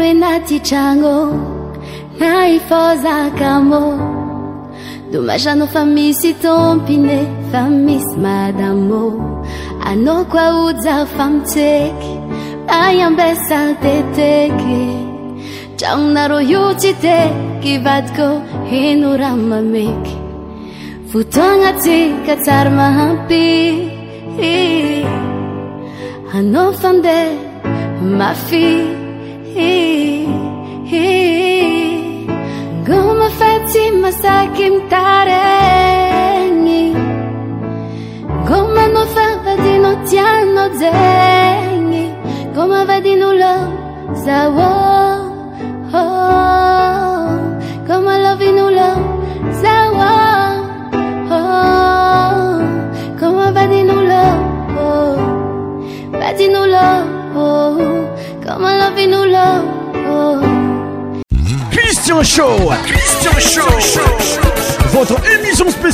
renatitrano naifazakamo domazanofamisy tompine famisy madammo ana koaozao famitseky baiambe salteteke tranonaro iotsite ki vadiko henoram mameky votoanati katsary mahampi ana fande mafi smasakmtaren comano favdinociάno ze comavadinulo s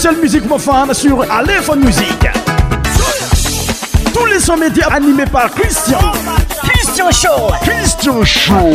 spéciale musique pour sur Aléphone Musique. Tous les sons médias animés par Christian. Christian Show. Christian Show.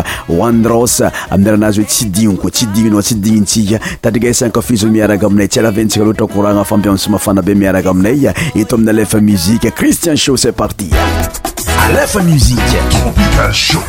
hwanedros amin'ny aranazy hoe tsy dignoko tsy dignynao tsy dignitsika tadrigasankafiso miaraka aminay tsy alavantsika aloha atrakorana fampiaminy somafana be miaraka aminay eto amin'ny alefa muziqe christian sho sest parti alefa musiqe hopital sho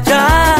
pacar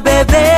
baby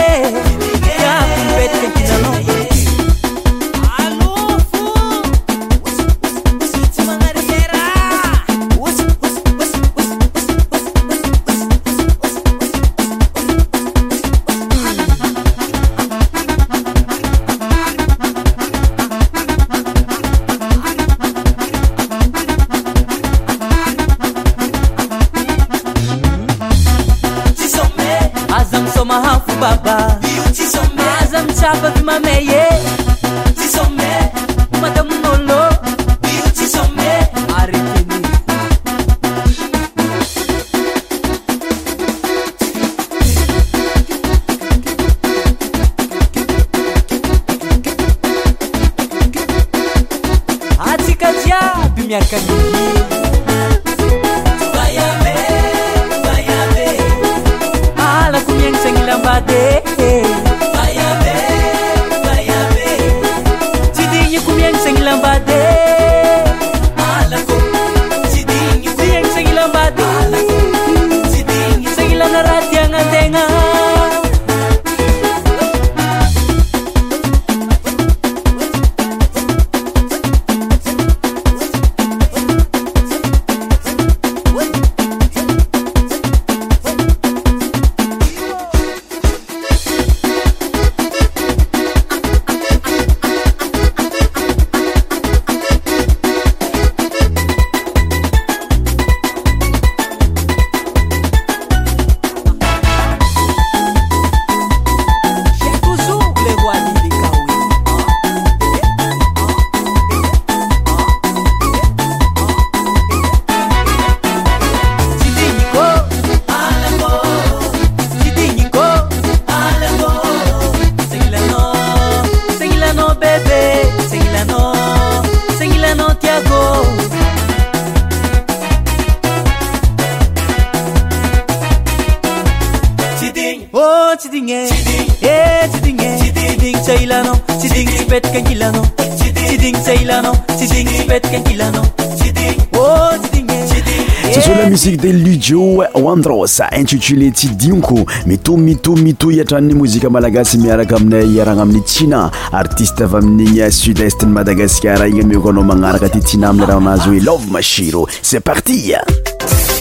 ros intitulé tsy dinoko mitoy mitoy mito iatrany mozika malagasy miaraka aminay aragna amin'ny tsiana artiste avy amin'igny sud est ny madagaskar igny mioko anao magnaraka aty tsiana amin'y ran anazy oe lova masiro c'est partie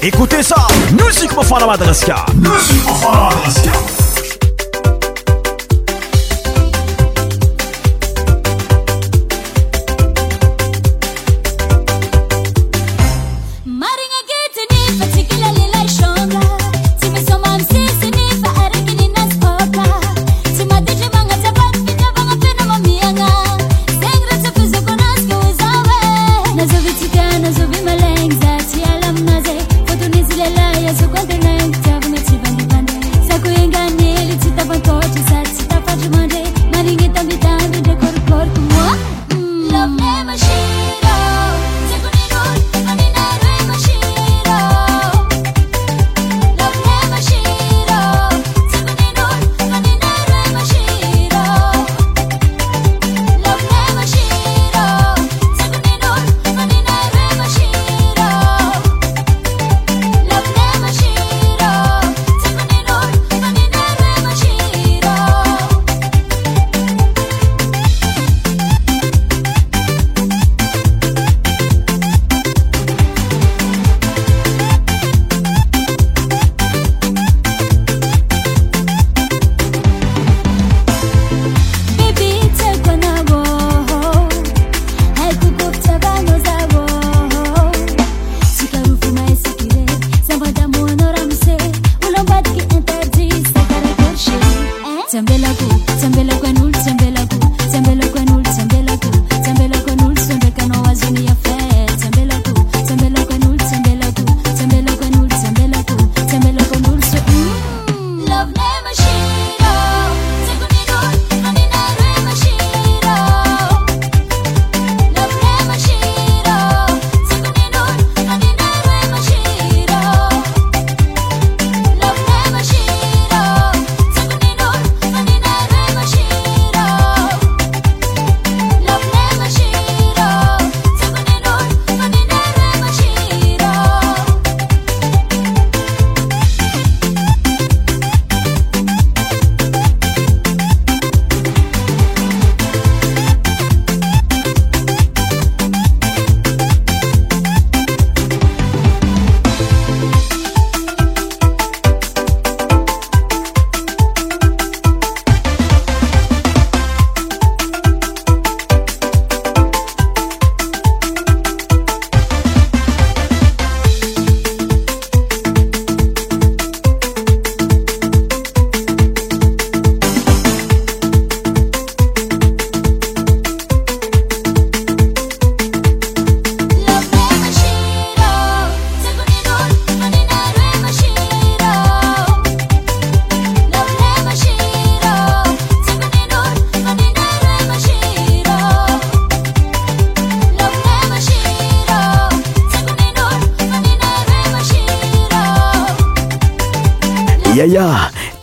écoute sa musik mafana madagaskar msiamgasa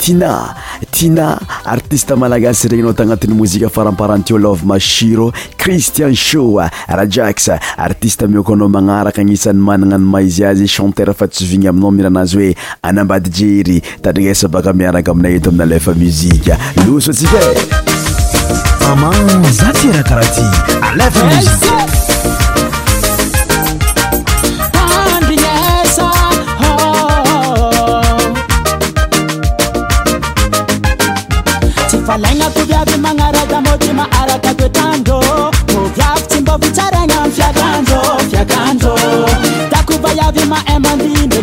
tina tina artiste malagasy regninao tagnatin'ny mozika faramparantio love mashiro cristian shoa raha jaks artiste mioko anao magnaraka agnisan'ny magnana nyma izy azy chanter fa tsovigny aminao miranazy hoe anambady jery tadriresa baka miaraka aminay eto aminy alefa muzika losotsika e amany za tyera karaha ty alefa mzik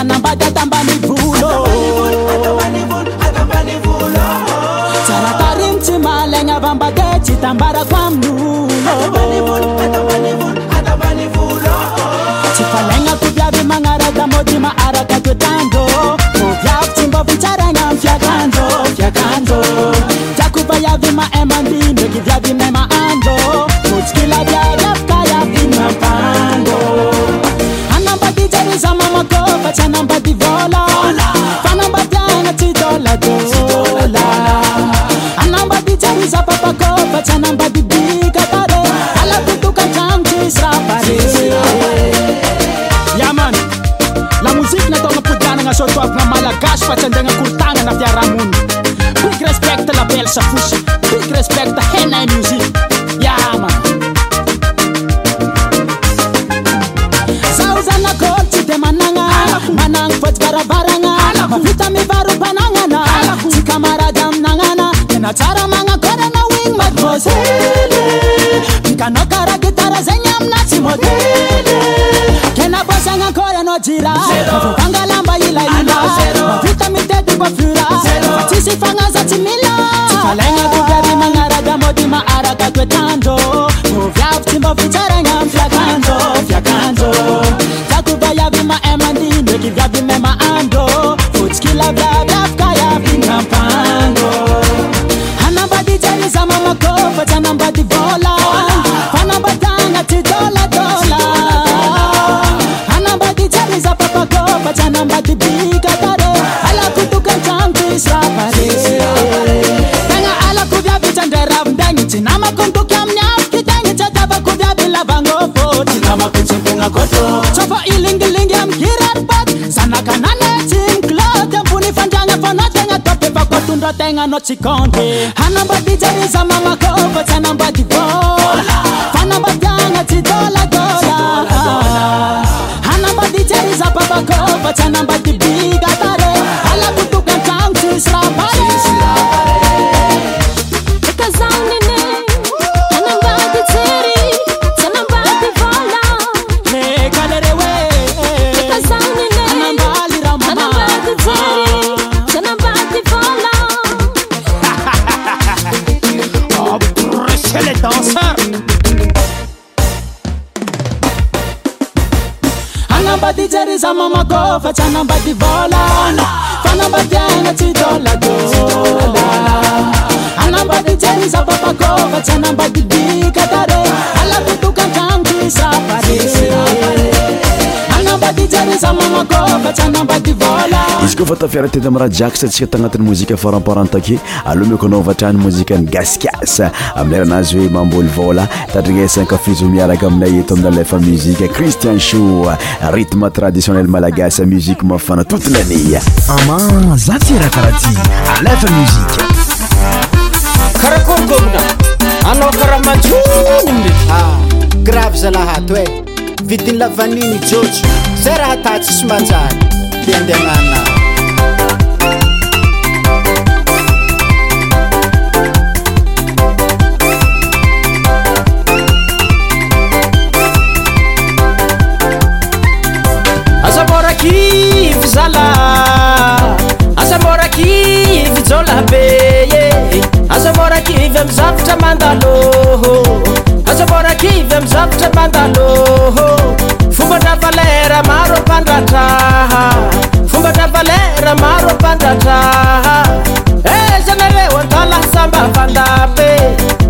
nambade atambani volojaratarymotsy malegna vambate tsytambarakamino Time. ciconde anbaijazamm 啦 izy ko fa tafiaratety am raha jiako satsika tagnatiny mozika faramparantake aloha mako anao vatrany mozika ny gasikasa amiyeranazy hoe mamboly vôla tadrinasankafizo miaraka aminay eto amin'ny alefa muzika cristian sho ritme traditionnel malagasy muzike mafana toto lania ama zatsyrahakaraha ty aam zay raha tatsisy manjary e andianana azamôrakivy zala azaôrakivy jalahbe e azaôrakivy amzavatra mandalôhô oh. azarakivy amzavatra mandalôhô oh. fombatavalera marondraezanareo eh, antalahasamba panapy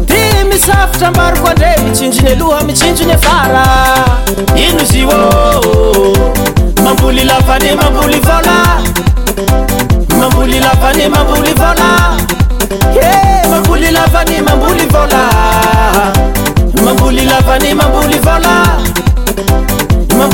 ti misafotra mbaroko andre mitsinjiny aloha e mitsinjiny avaraino z amboaboambo mamboeamboamboyoambo Eh,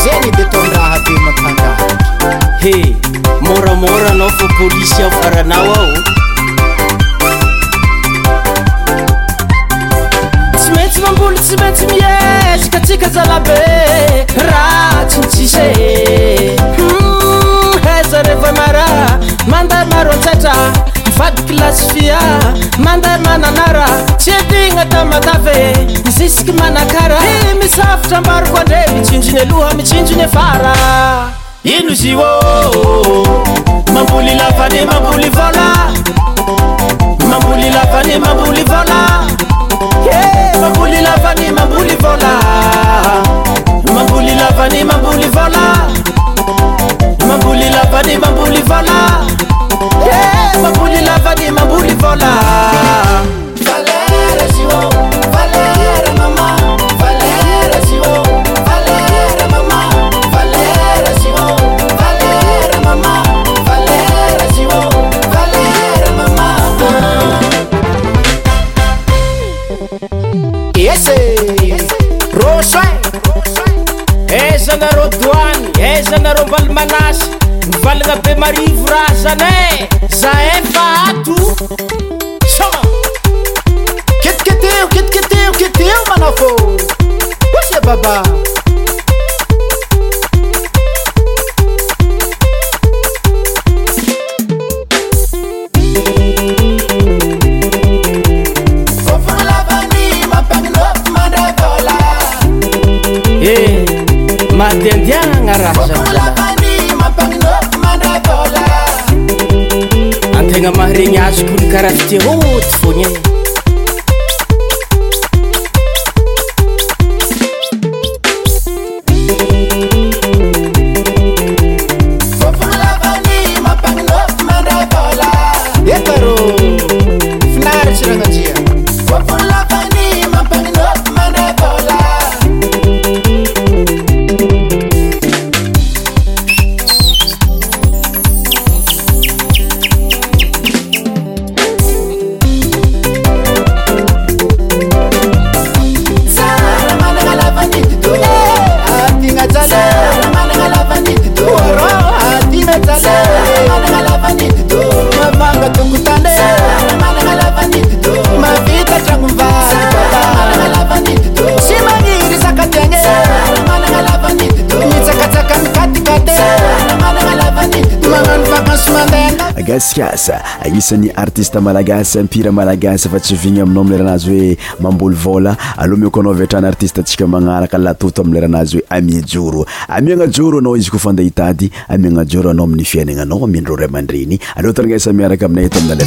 zeny detonraatemataa he moramora naofa polisy a faranaoao Hmm, tsy tizarevoaa mande maroantsatra vadiklasyfia mandeh mananara tsyatigna tamatave mzisiky manakara misafatra mbarokoande mitsinjiny aloha mitsinjiny vara ino zyô mamboli apmamboliva mambolilpanymambolyva Yeah, mambuli lavani mambuli vola mambuli lavani mambuli vola mambuli lavani mambuli vola yeah, mambuli lavani mambuli vola Valera João nareo doany e zanareo mivali manasy mivalagna be marivo ra zanay zahay mbato sa ketikety eo ketikety eo kety eo manafô kosya baba namaharegna azo kolo kara f te ôty fôna gasikasa anisan'ny artista malagasa mpira malagasa fa tsy vigny aminao amleranazy oe mamboly vôla aloha miokoanao vitrany artisteatsika manaraka latoto amleranazy hoe ami joro amiana joro anao izy kofandaha hitady amiagna joro anao ami'ny fiainananao mindro ray amandreny aleotananasa miaraka aminay t aminny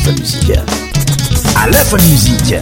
alefa mzikaaamzik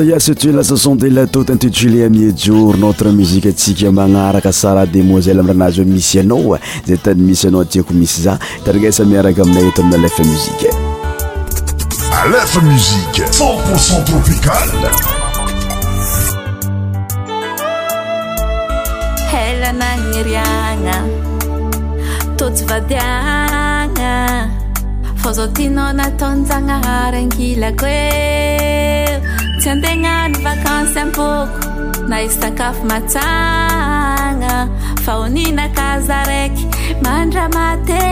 aiasetoe lasason de lataut intituléa miejour notre musike atsika magnaraka sara demoiselle aminranazy hoe misy anaoa zay tany misy anao atiako misy za taragnesa miaraky aminay eto amin'ny alefa muzike alefa musie cen poisson topicale andegnano vakansy ampoko na i sakafo matsagna faoninakaza raiky mandramate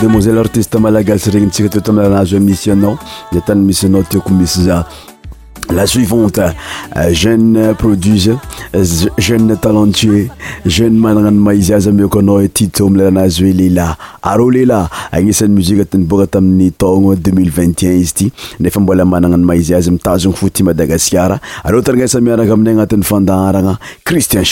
demonselartiste malagasy regnytsika tamranazy o misy anao tanymisy anaoo misy lasuivante euh, jeune produits euh, jeune talentueux jenemanana maizyazymko anao t manazy oelelaeanianykatmiobmananamazyazyiazo fmadaasarsaiarakaamina anat'yfandaranaritien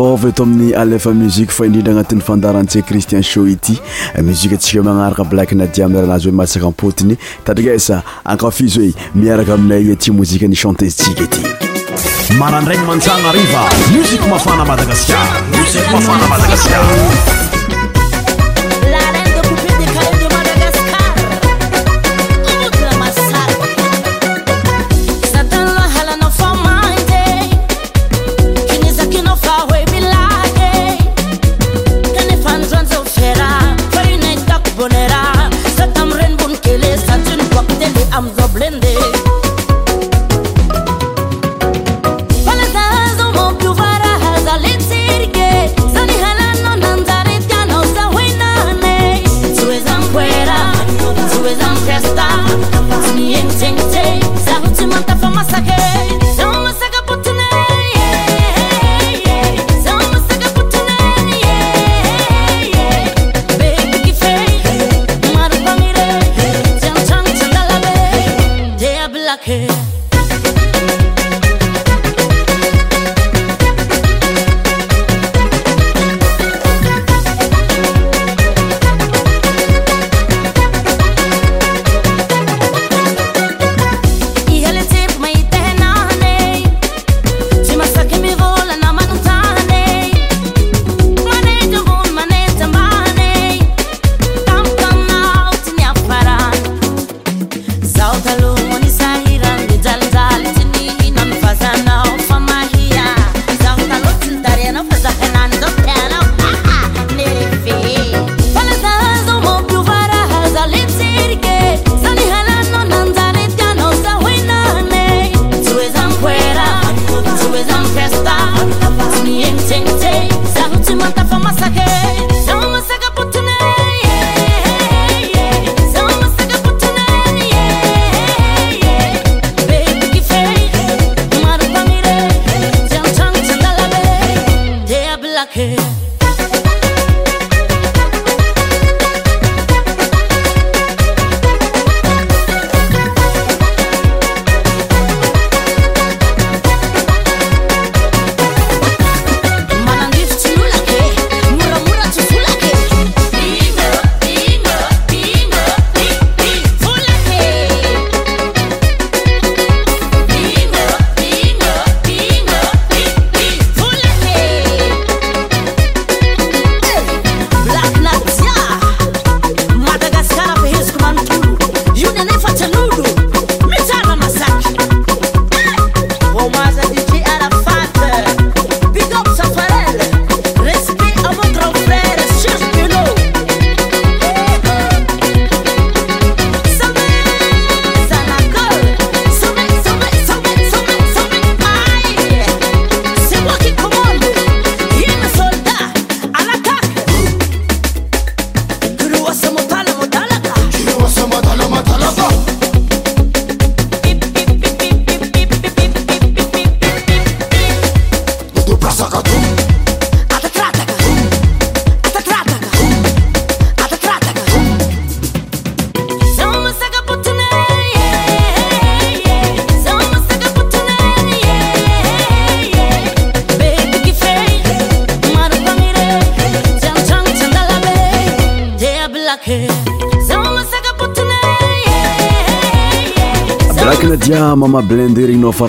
ova eto amin'ny alefa muzike fa indrindra agnatin'ny fandarantsia cristien sho ity muzikaatsika ho magnaraka blaky na dia mranazy hoe masaka ampotiny tadikesa akafizy hoe miaraka aminay e ati mozika ny chantezetsika ty marandrainy mansagna riva moziko mafana madagaskarmsik mafana madagaskar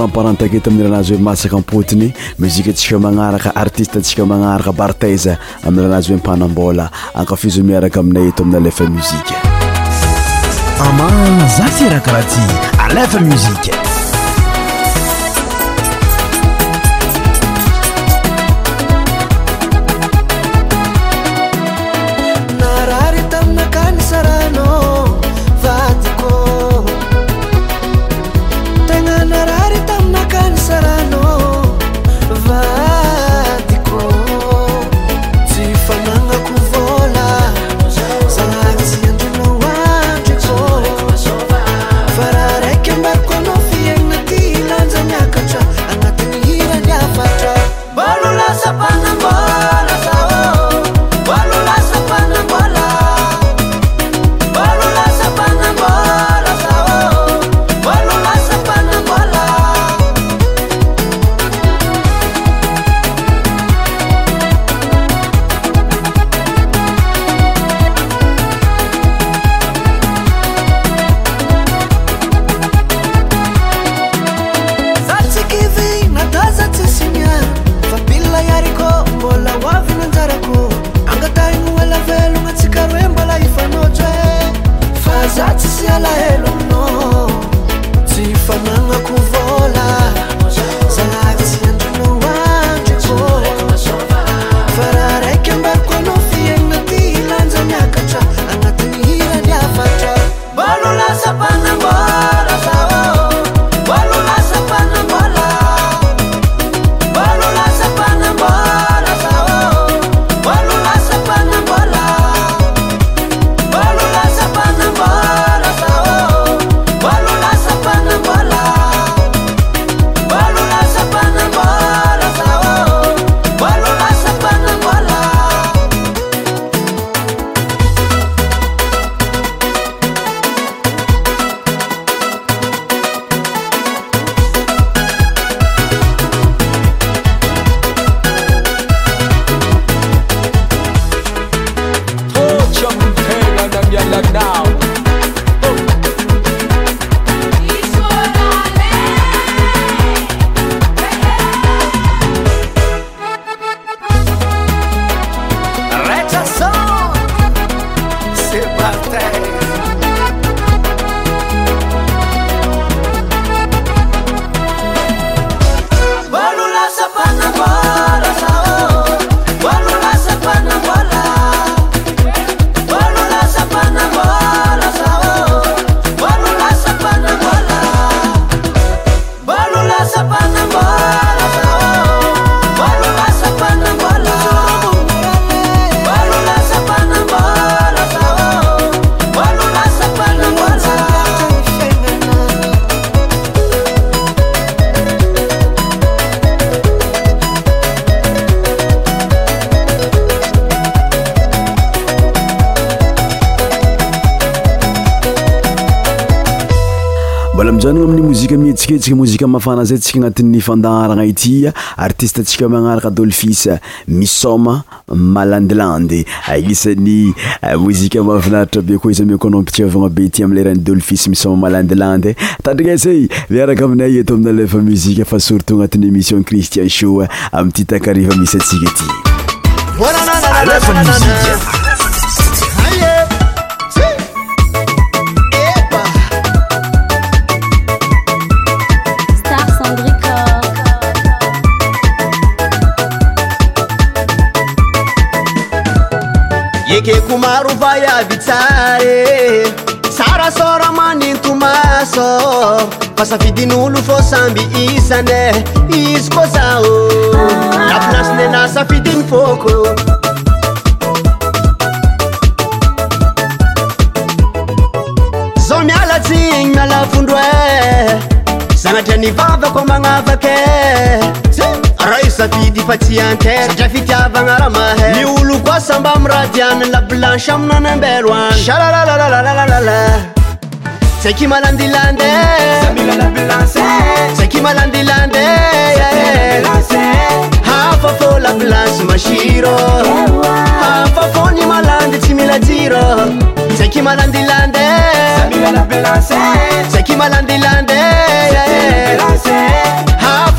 parantaky eto amin'ny rahanazy hoe masaka ampotiny muzika ntsika magnaraka artiste tsika magnaraka barteza aminy rahanazy hoe mpanambola akafizo miaraka aminay eto amin'ny alefa muzika aman zafira karaha ty alefa muzike fanazay tsika anati'ny fandaharana itya artistetsika manaraka dolhis misoma malandilandy isany eh, mozika mavinaritra be koa iza miko nao mpitsyavagna be ty amlerahany dolhis misoma malandilandy tadrina zay eh, miaraka aminay eto aminalefa mozika fa surtot anati'y émission cristian sho eh, amiity takariva misy atsika ty eke ko maro vayavytsare eh? sara so rah manintomaso fa safidin'olo fô samby izana izy koa zao dafinasinana safidiny fôko zao mialatsygny mialavondro e zagnatrya nivavako magnavaka e fidyfaianeadrafitiavanaramh iolo kosaba radian lablansy aminanymbeloanfafôalay arfafô la yr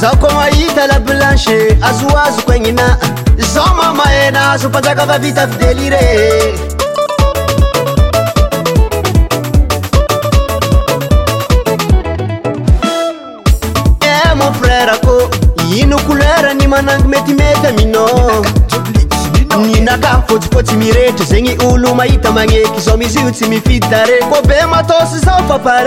za ko maitlablanche azazo konyna za mamaenaazo panak vavit fidélirémofrèrko eh, ino kolerny manango metimety amino nnaka foifosy miretry zegny olo mahita magneky za mizyo tsy mifidytare ko be masyapar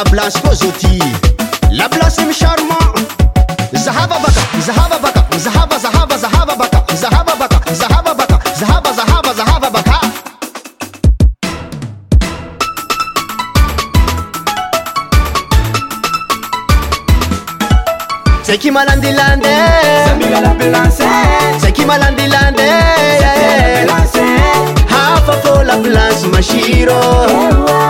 la بلاص la place بلاص مشارمة zahaba baka zahaba baka zahaba zahaba zahaba baka zahaba baka zahaba baka zahaba zahaba zahaba baka C'est qui malandilande Samira la plancée C'est qui malandilande Samira la plancée Hafa fo la place machiro oh, wow.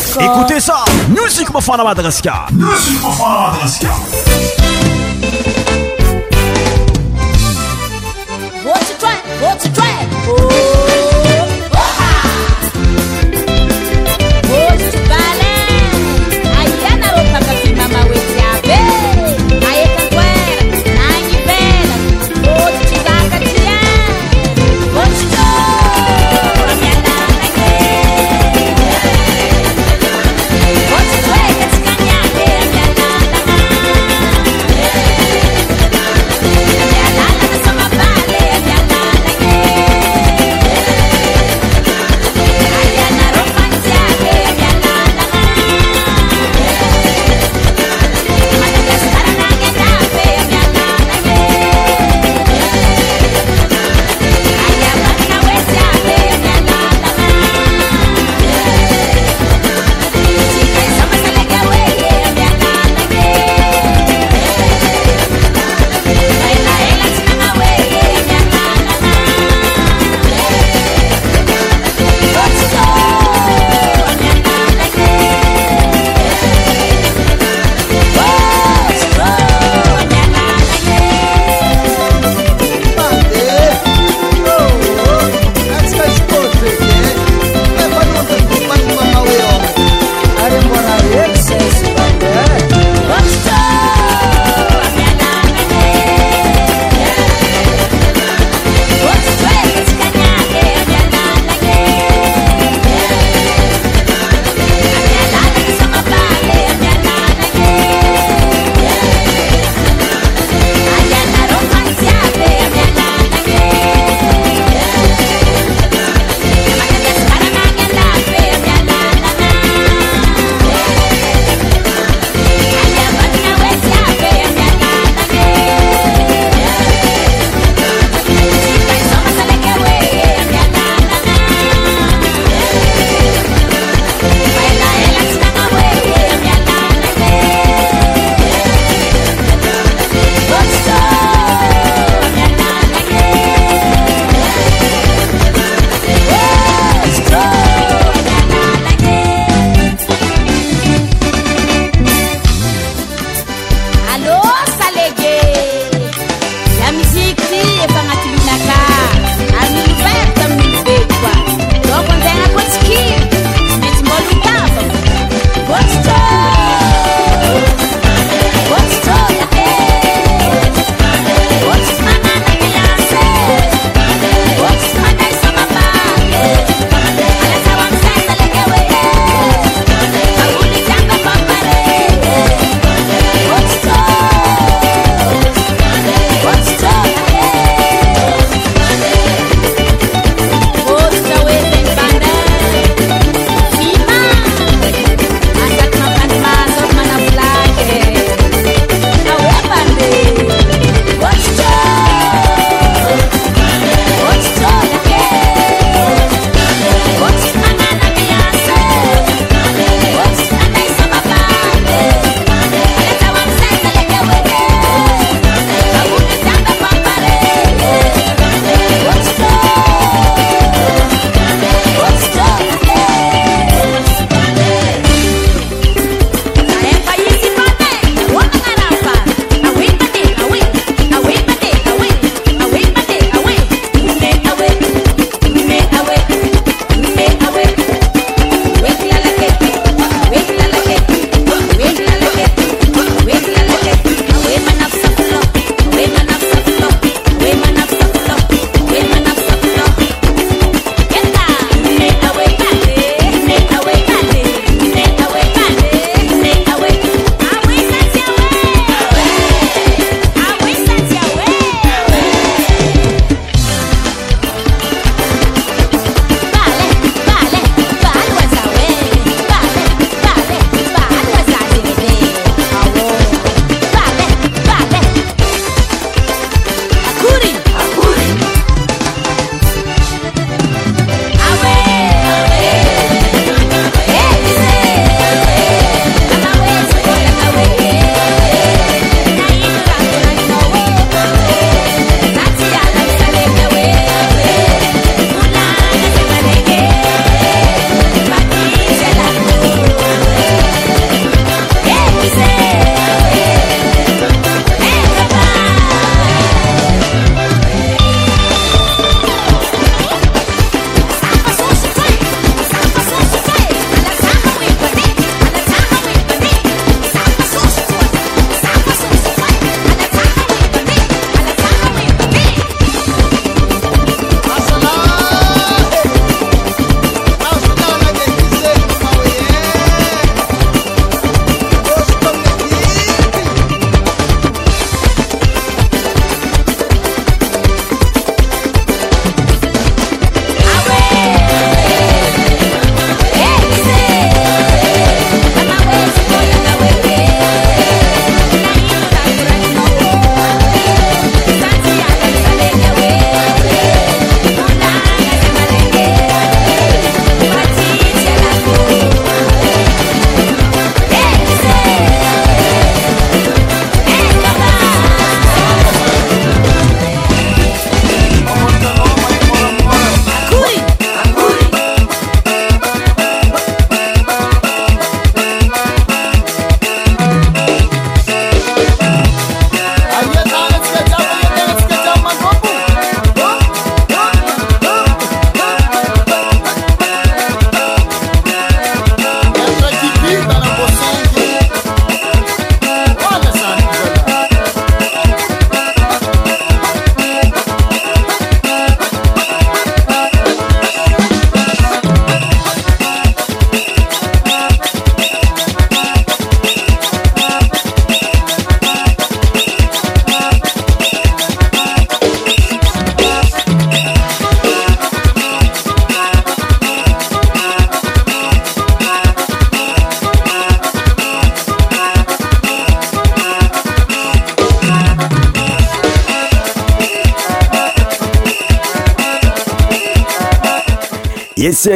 eкоtеsa mюsикмаfanавataгаскя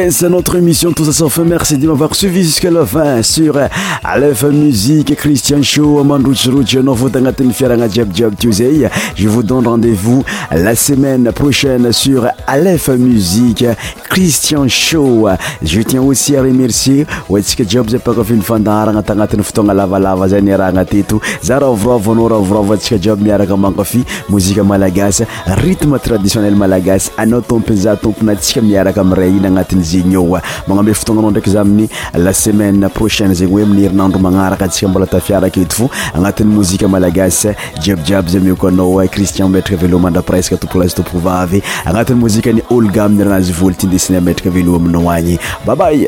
éoeridaiijufin sraf mue cristianhmandrotsirotyaa ft anati'yfiarana iabyiab tozay e redevousla semaine proaie sur alf muie cristian sh eie asemecie oasiajiob zapakaf fandaarana tanatin'y fotoanalavalavaza nirahanateto zarahaaarhatsaiab miarakaakaf mozimalagasarytmetraditionnelmalagas anao tompizatompontsiamiaraka amray inanat igny eoa magname fotognanao ndraiky za aminy la semaine prochaine zegny hoe amin'ny herinandro magnaraka atsika mbola tafiarak eto fo agnatin'ny mozika malagasy djiabydjiaby za mio koanao eh, cristian metraka velomandra presque topoka lazy topoka vavy agnatin'ny mozika ny olga miny ranazy volo tindesina metraka veloa aminao agny babay